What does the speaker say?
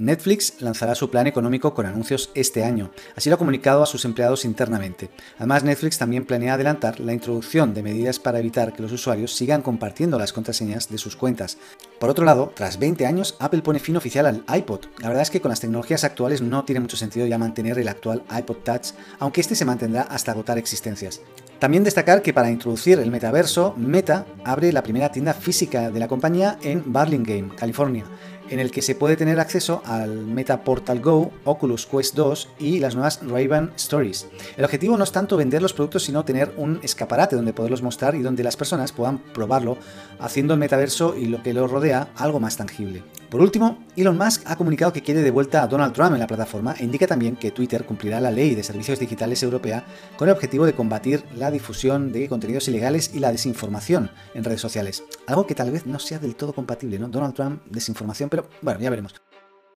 Netflix lanzará su plan económico con anuncios este año, así lo ha comunicado a sus empleados internamente. Además, Netflix también planea adelantar la introducción de medidas para evitar que los usuarios sigan compartiendo las contraseñas de sus cuentas. Por otro lado, tras 20 años, Apple pone fin oficial al iPod. La verdad es que con las tecnologías actuales no tiene mucho sentido ya mantener el actual iPod Touch, aunque este se mantendrá hasta agotar existencias. También destacar que para introducir el metaverso, Meta abre la primera tienda física de la compañía en Burlingame, California en el que se puede tener acceso al Meta Portal Go, Oculus Quest 2 y las nuevas Ray-Ban Stories. El objetivo no es tanto vender los productos, sino tener un escaparate donde poderlos mostrar y donde las personas puedan probarlo, haciendo el metaverso y lo que lo rodea algo más tangible. Por último, Elon Musk ha comunicado que quiere de vuelta a Donald Trump en la plataforma e indica también que Twitter cumplirá la ley de servicios digitales europea con el objetivo de combatir la difusión de contenidos ilegales y la desinformación en redes sociales. Algo que tal vez no sea del todo compatible, ¿no? Donald Trump, desinformación, pero bueno, ya veremos.